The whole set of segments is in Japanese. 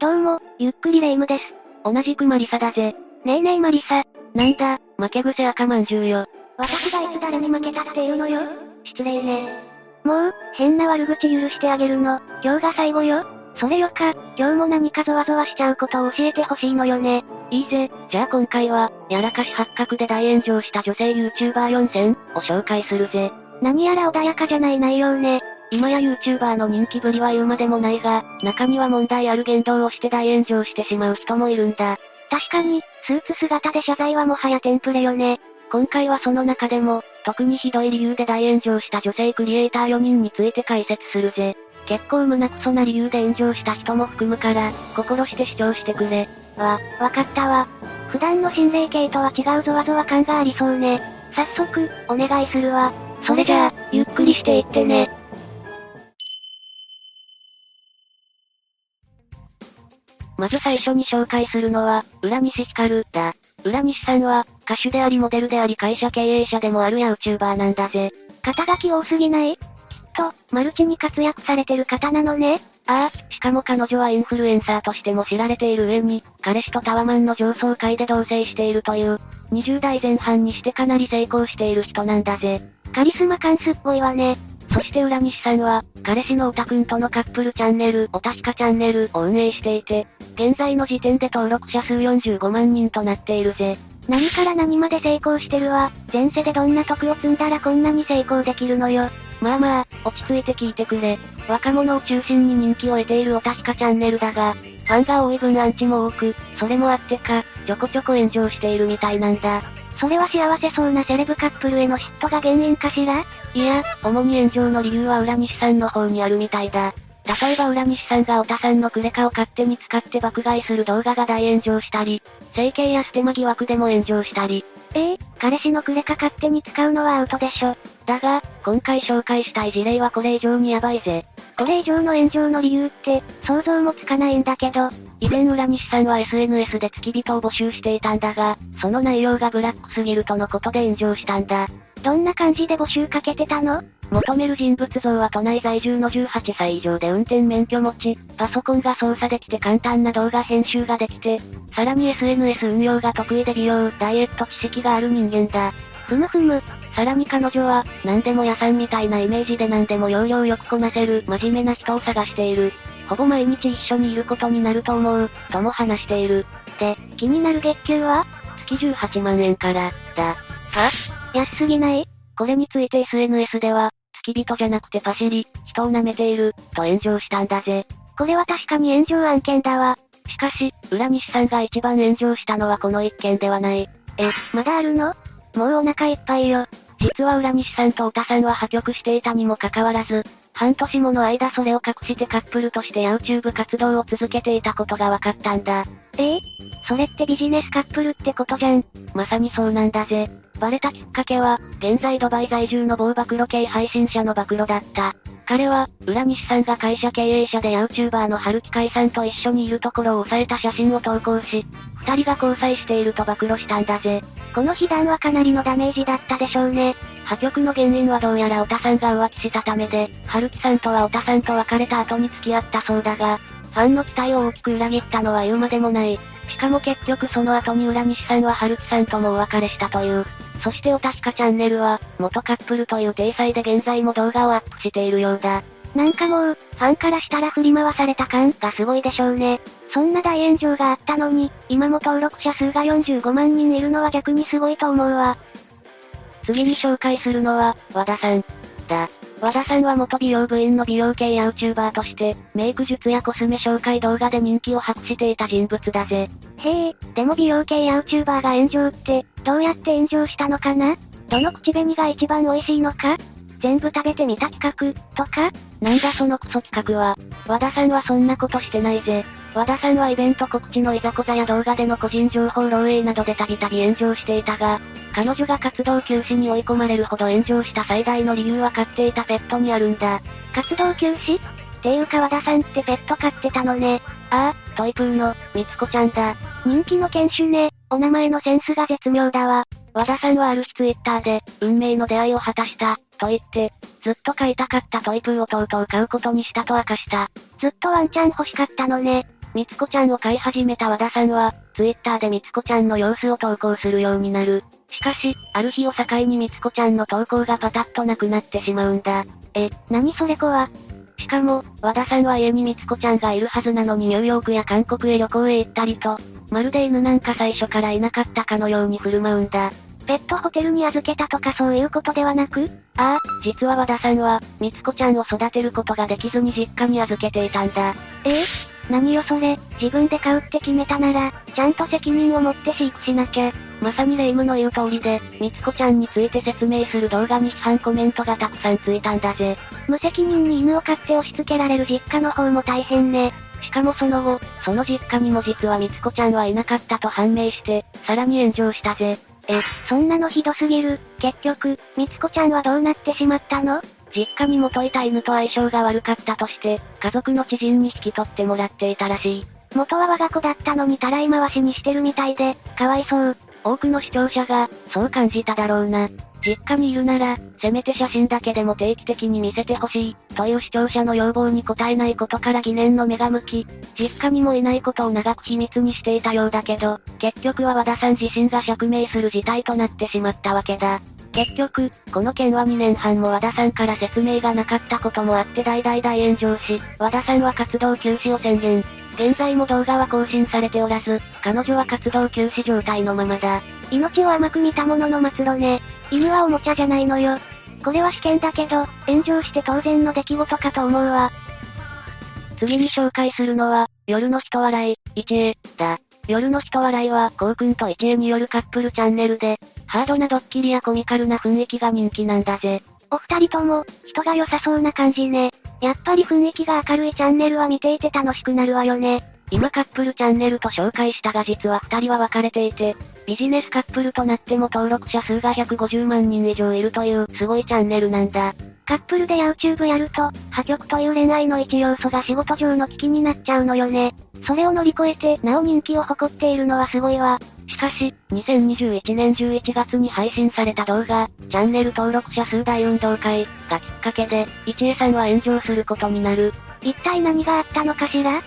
どうも、ゆっくりレ夢ムです。同じくマリサだぜ。ねえねえマリサ。なんだ、負け癖赤まんじゅうよ。私がいつ誰に負けたっていうのよ失礼ね。もう、変な悪口許してあげるの、今日が最後よ。それよか、今日も何かゾワゾワしちゃうことを教えてほしいのよね。いいぜ、じゃあ今回は、やらかし発覚で大炎上した女性 YouTuber4 選を紹介するぜ。何やら穏やかじゃない内容ね。今や YouTuber の人気ぶりは言うまでもないが、中には問題ある言動をして大炎上してしまう人もいるんだ。確かに、スーツ姿で謝罪はもはやテンプレよね。今回はその中でも、特にひどい理由で大炎上した女性クリエイター4人について解説するぜ。結構胸クソな理由で炎上した人も含むから、心して視聴してくれ。わ、わかったわ。普段の心霊系とは違うゾワゾワ感がありそうね。早速、お願いするわ。それじゃあ、ゆっくりしていってね。まず最初に紹介するのは、浦西光だ。浦西さんは、歌手でありモデルであり会社経営者でもある YouTuber なんだぜ。肩書き多すぎない？きっと、マルチに活躍されてる方なのね。ああ、しかも彼女はインフルエンサーとしても知られている上に、彼氏とタワマンの上層階で同棲しているという、20代前半にしてかなり成功している人なんだぜ。カリスマカンスっぽいわね。そして浦西さんは、彼氏のオタくんとのカップルチャンネル、オタヒカチャンネルを運営していて、現在の時点で登録者数45万人となっているぜ。何から何まで成功してるわ。前世でどんな徳を積んだらこんなに成功できるのよ。まあまあ、落ち着いて聞いてくれ。若者を中心に人気を得ているオタヒカチャンネルだが、ファンが多い分アンチも多く、それもあってか、ちょこちょこ炎上しているみたいなんだ。それは幸せそうなセレブカップルへの嫉妬が原因かしら？いや、主に炎上の理由は浦西さんの方にあるみたいだ。例えば浦西さんがオタさんのクレカを勝手に使って爆買いする動画が大炎上したり、整形やステマ疑惑でも炎上したり。ええー、彼氏のクレカ勝手に使うのはアウトでしょ。だが、今回紹介したい事例はこれ以上にヤバいぜ。これ以上の炎上の理由って、想像もつかないんだけど。以前浦西さんは SNS で付き人を募集していたんだが、その内容がブラックすぎるとのことで炎上したんだ。どんな感じで募集かけてたの？求める人物像は都内在住の18歳以上で運転免許持ち、パソコンが操作できて簡単な動画編集ができて、さらに SNS 運用が得意で美容、ダイエット知識がある人間だ。ふむふむ。さらに彼女は、何でも屋さんみたいなイメージで何でも要領よくこなせる真面目な人を探している。ほぼ毎日一緒にいることになると思う、とも話している。で、気になる月給は？月18万円から、だ。は？安すぎない？これについて SNS では、付き人じゃなくてパシリ、人を舐めている、と炎上したんだぜ。これは確かに炎上案件だわ。しかし、浦西さんが一番炎上したのはこの一件ではない。え、まだあるの？もうお腹いっぱいよ。実は浦西さんと太田さんは破局していたにもかかわらず、半年もの間それを隠してカップルとして YouTube 活動を続けていたことが分かったんだ。ええ？それってビジネスカップルってことじゃん。まさにそうなんだぜ。バレたきっかけは、現在ドバイ在住の某暴露系配信者の暴露だった。彼は、浦西さんが会社経営者で YouTuber の春木海さんと一緒にいるところを押さえた写真を投稿し、二人が交際していると暴露したんだぜ。この被弾はかなりのダメージだったでしょうね。破局の原因はどうやら太田さんが浮気したためで、春樹さんとは太田さんと別れた後に付き合ったそうだが、ファンの期待を大きく裏切ったのは言うまでもない。しかも結局その後に浦西さんは春樹さんともお別れしたという。そしておたひかチャンネルは、元カップルという体裁で現在も動画をアップしているようだ。なんかもう、ファンからしたら振り回された感がすごいでしょうね。そんな大炎上があったのに、今も登録者数が45万人いるのは逆にすごいと思うわ。次に紹介するのは、和田さん。だ。和田さんは元美容部員の美容系 YouTuber として、メイク術やコスメ紹介動画で人気を博していた人物だぜ。へえ、でも美容系 YouTuber が炎上って、どうやって炎上したのかな？どの口紅が一番美味しいのか？全部食べてみた企画、とかなんだそのクソ企画は？和田さんはそんなことしてないぜ。和田さんはイベント告知のいざこざや動画での個人情報漏洩などでたびたび炎上していたが、彼女が活動休止に追い込まれるほど炎上した最大の理由は飼っていたペットにあるんだ。活動休止？っていうか和田さんってペット飼ってたのね。ああ、トイプーの、みつこちゃんだ。人気の犬種ね。お名前のセンスが絶妙だわ。和田さんはある日ツイッターで、運命の出会いを果たした、と言って、ずっと飼いたかったトイプーをとうとう飼うことにしたと明かした。ずっとワンちゃん欲しかったのね。みつこちゃんを飼い始めた和田さんは、ツイッターでみつこちゃんの様子を投稿するようになる。しかし、ある日を境にみつこちゃんの投稿がパタッとなくなってしまうんだ。え、何それ子はしかも、和田さんは家にみつこちゃんがいるはずなのにニューヨークや韓国へ旅行へ行ったりと、まるで犬なんか最初からいなかったかのように振る舞うんだ。ペットホテルに預けたとかそういうことではなく？ああ、実は和田さんは、みつこちゃんを育てることができずに実家に預けていたんだ。え？え何よそれ、自分で飼うって決めたなら、ちゃんと責任を持って飼育しなきゃ。まさに霊夢の言う通りで、みつこちゃんについて説明する動画に批判コメントがたくさんついたんだぜ。無責任に犬を飼って押し付けられる実家の方も大変ね。しかもその後、その実家にも実はみつこちゃんはいなかったと判明して、さらに炎上したぜ。え、そんなのひどすぎる。結局、みつこちゃんはどうなってしまったの？実家に元いた犬と相性が悪かったとして、家族の知人に引き取ってもらっていたらしい。元は我が子だったのにたらい回しにしてるみたいで、かわいそう。多くの視聴者が、そう感じただろうな。実家にいるなら、せめて写真だけでも定期的に見せてほしい、という視聴者の要望に応えないことから疑念の目が向き、実家にもいないことを長く秘密にしていたようだけど、結局は和田さん自身が釈明する事態となってしまったわけだ。結局、この件は2年半も和田さんから説明がなかったこともあって大々大炎上し、和田さんは活動休止を宣言。現在も動画は更新されておらず、彼女は活動休止状態のままだ。命を甘く見たものの末路ね。犬はおもちゃじゃないのよ。これは試験だけど、炎上して当然の出来事かと思うわ。次に紹介するのは、夜の人笑い、一恵、だ。夜の人笑いは、こうくんと一恵によるカップルチャンネルで、ハードなドッキリやコミカルな雰囲気が人気なんだぜ。お二人とも、人が良さそうな感じね。やっぱり雰囲気が明るいチャンネルは見ていて楽しくなるわよね。今カップルチャンネルと紹介したが実は二人は別れていて、ビジネスカップルとなっても登録者数が150万人以上いるというすごいチャンネルなんだ。カップルで YouTube やると、破局という恋愛の一要素が仕事上の危機になっちゃうのよね。それを乗り越えて、なお人気を誇っているのはすごいわ。しかし、2021年11月に配信された動画、チャンネル登録者数大運動会がきっかけで、一恵さんは炎上することになる。一体何があったのかしら？っ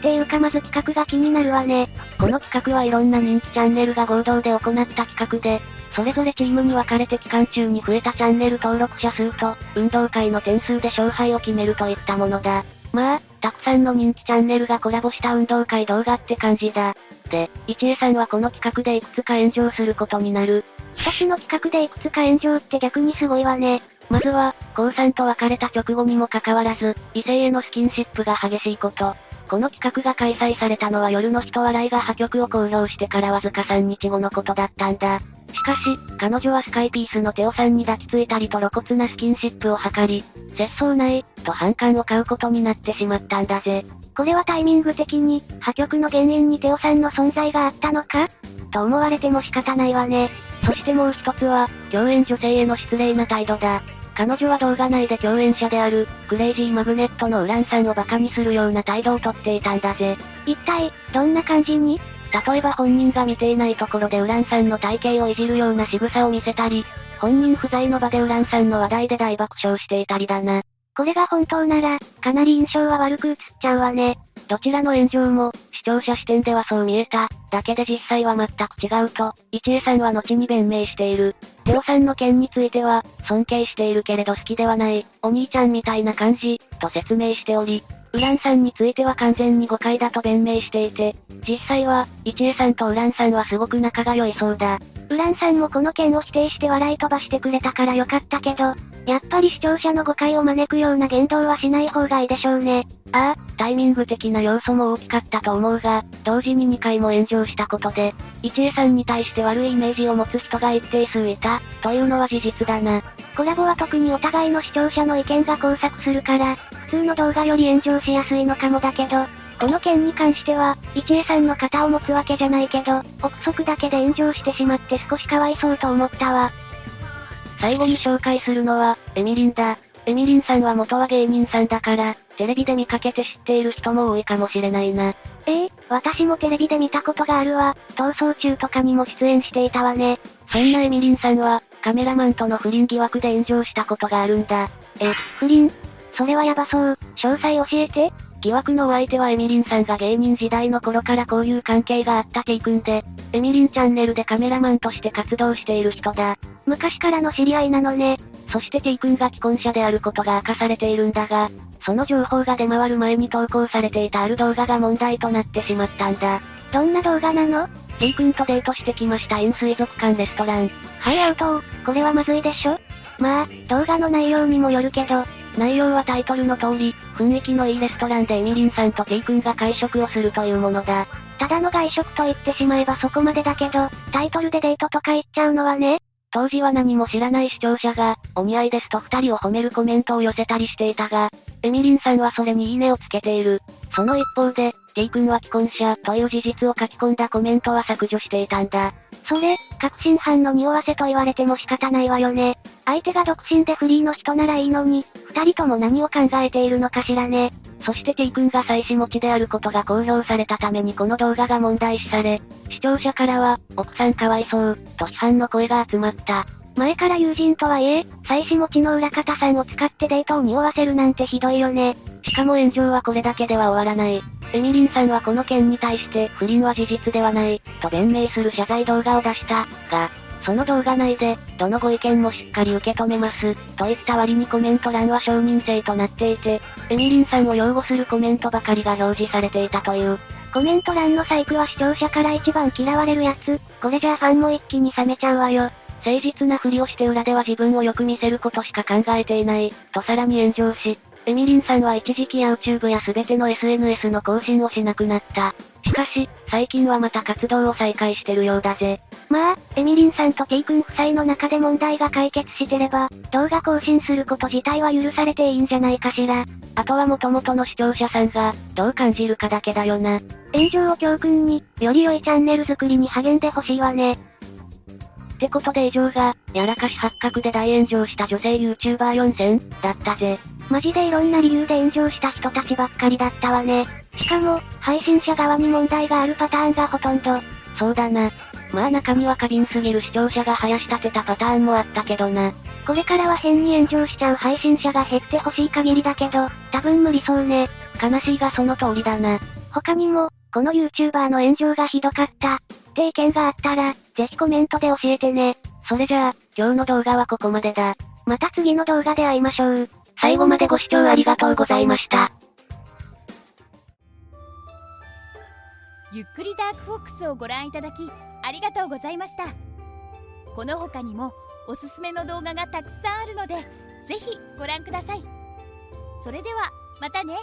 ていうかまず企画が気になるわね。この企画はいろんな人気チャンネルが合同で行った企画で、それぞれチームに分かれて期間中に増えたチャンネル登録者数と、運動会の点数で勝敗を決めるといったものだ。まあ、たくさんの人気チャンネルがコラボした運動会動画って感じだ。で、一恵さんはこの企画でいくつか炎上することになる。一つの企画でいくつか炎上って逆にすごいわね。まずは、高3と別れた直後にもかかわらず、異性へのスキンシップが激しいこと。この企画が開催されたのは夜の人笑いが破局を公表してからわずか3日後のことだったんだ。しかし、彼女はスカイピースのテオさんに抱きついたりと露骨なスキンシップを図り、節操ない、と反感を買うことになってしまったんだぜ。これはタイミング的に、破局の原因にテオさんの存在があったのか？と思われても仕方ないわね。そしてもう一つは、共演女性への失礼な態度だ。彼女は動画内で共演者である、クレイジーマグネットのウランさんを馬鹿にするような態度をとっていたんだぜ。一体、どんな感じに？例えば本人が見ていないところでウランさんの体型をいじるような仕草を見せたり、本人不在の場でウランさんの話題で大爆笑していたりだな。これが本当なら、かなり印象は悪く映っちゃうわね。どちらの炎上も、視聴者視点ではそう見えた、だけで実際は全く違うと、一恵さんは後に弁明している。テオさんの件については、尊敬しているけれど好きではない、お兄ちゃんみたいな感じ、と説明しており、ウランさんについては完全に誤解だと弁明していて、実際は、一恵さんとウランさんはすごく仲が良いそうだ。ウランさんもこの件を否定して笑い飛ばしてくれたからよかったけど、やっぱり視聴者の誤解を招くような言動はしない方がいいでしょうね。ああ、タイミング的な要素も大きかったと思うが、同時に2回も炎上したことで、一恵さんに対して悪いイメージを持つ人が一定数いた、というのは事実だな。コラボは特にお互いの視聴者の意見が交錯するから、普通の動画より炎上しやすいのかもだけど、この件に関しては、一恵さんの肩を持つわけじゃないけど、憶測だけで炎上してしまって少しかわいそうと思ったわ。最後に紹介するのは、エミリンだ。エミリンさんは元は芸人さんだから、テレビで見かけて知っている人も多いかもしれないな。ええー、私もテレビで見たことがあるわ。逃走中とかにも出演していたわね。そんなエミリンさんは、カメラマンとの不倫疑惑で炎上したことがあるんだ。え、不倫？それはやばそう。詳細教えて疑惑のお相手はエミリンさんが芸人時代の頃から交友関係があった T 君で、エミリンチャンネルでカメラマンとして活動している人だ。昔からの知り合いなのね。そして T 君が既婚者であることが明かされているんだが、その情報が出回る前に投稿されていたある動画が問題となってしまったんだ。どんな動画なの？T 君とデートしてきました円水族館レストラン。はいアウトこれはまずいでしょ？まあ、動画の内容にもよるけど、内容はタイトルの通り、雰囲気のいいレストランでエミリンさんと T 君が会食をするというものだ。ただの外食と言ってしまえばそこまでだけど、タイトルでデートとか言っちゃうのはね。当時は何も知らない視聴者が、お似合いですと二人を褒めるコメントを寄せたりしていたが、エミリンさんはそれにいいねをつけている。その一方で、T 君は既婚者という事実を書き込んだコメントは削除していたんだ。それ、確信犯の匂わせと言われても仕方ないわよね。相手が独身でフリーの人ならいいのに、二人とも何を考えているのかしらね。そして T 君が妻子持ちであることが公表されたためにこの動画が問題視され、視聴者からは、奥さんかわいそう、と批判の声が集まった。前から友人とはいえ、妻子持ちの裏方さんを使ってデートを匂わせるなんてひどいよね。しかも炎上はこれだけでは終わらない。エミリンさんはこの件に対して不倫は事実ではない、と弁明する謝罪動画を出した、が、その動画内で、どのご意見もしっかり受け止めます、といった割にコメント欄は承認制となっていて、エミリンさんを擁護するコメントばかりが表示されていたという。コメント欄の細工は視聴者から一番嫌われるやつ、これじゃあファンも一気に冷めちゃうわよ。誠実なふりをして裏では自分をよく見せることしか考えていない、とさらに炎上し、エミリンさんは一時期 YouTube や全ての SNS の更新をしなくなった。しかし、最近はまた活動を再開してるようだぜ。まあ、エミリンさんと T 君夫妻の中で問題が解決してれば、動画更新すること自体は許されていいんじゃないかしら。あとは元々の視聴者さんが、どう感じるかだけだよな。炎上を教訓に、より良いチャンネル作りに励んでほしいわね。ってことで以上が、やらかし発覚で大炎上した女性 YouTuber4000 だったぜ。マジでいろんな理由で炎上した人たちばっかりだったわね。しかも、配信者側に問題があるパターンがほとんど。そうだな。まあ中には過敏すぎる視聴者が林立てたパターンもあったけどな。これからは変に炎上しちゃう配信者が減ってほしい限りだけど、多分無理そうね。悲しいがその通りだな。他にも、この YouTuber の炎上がひどかった。って意見があったら、ぜひコメントで教えてね。それじゃあ、今日の動画はここまでだ。また次の動画で会いましょう。最後までご視聴ありがとうございました。ゆっくりダークフォックスをご覧いただき、ありがとうございました。この他にも、おすすめの動画がたくさんあるので、ぜひご覧ください。それでは、またね。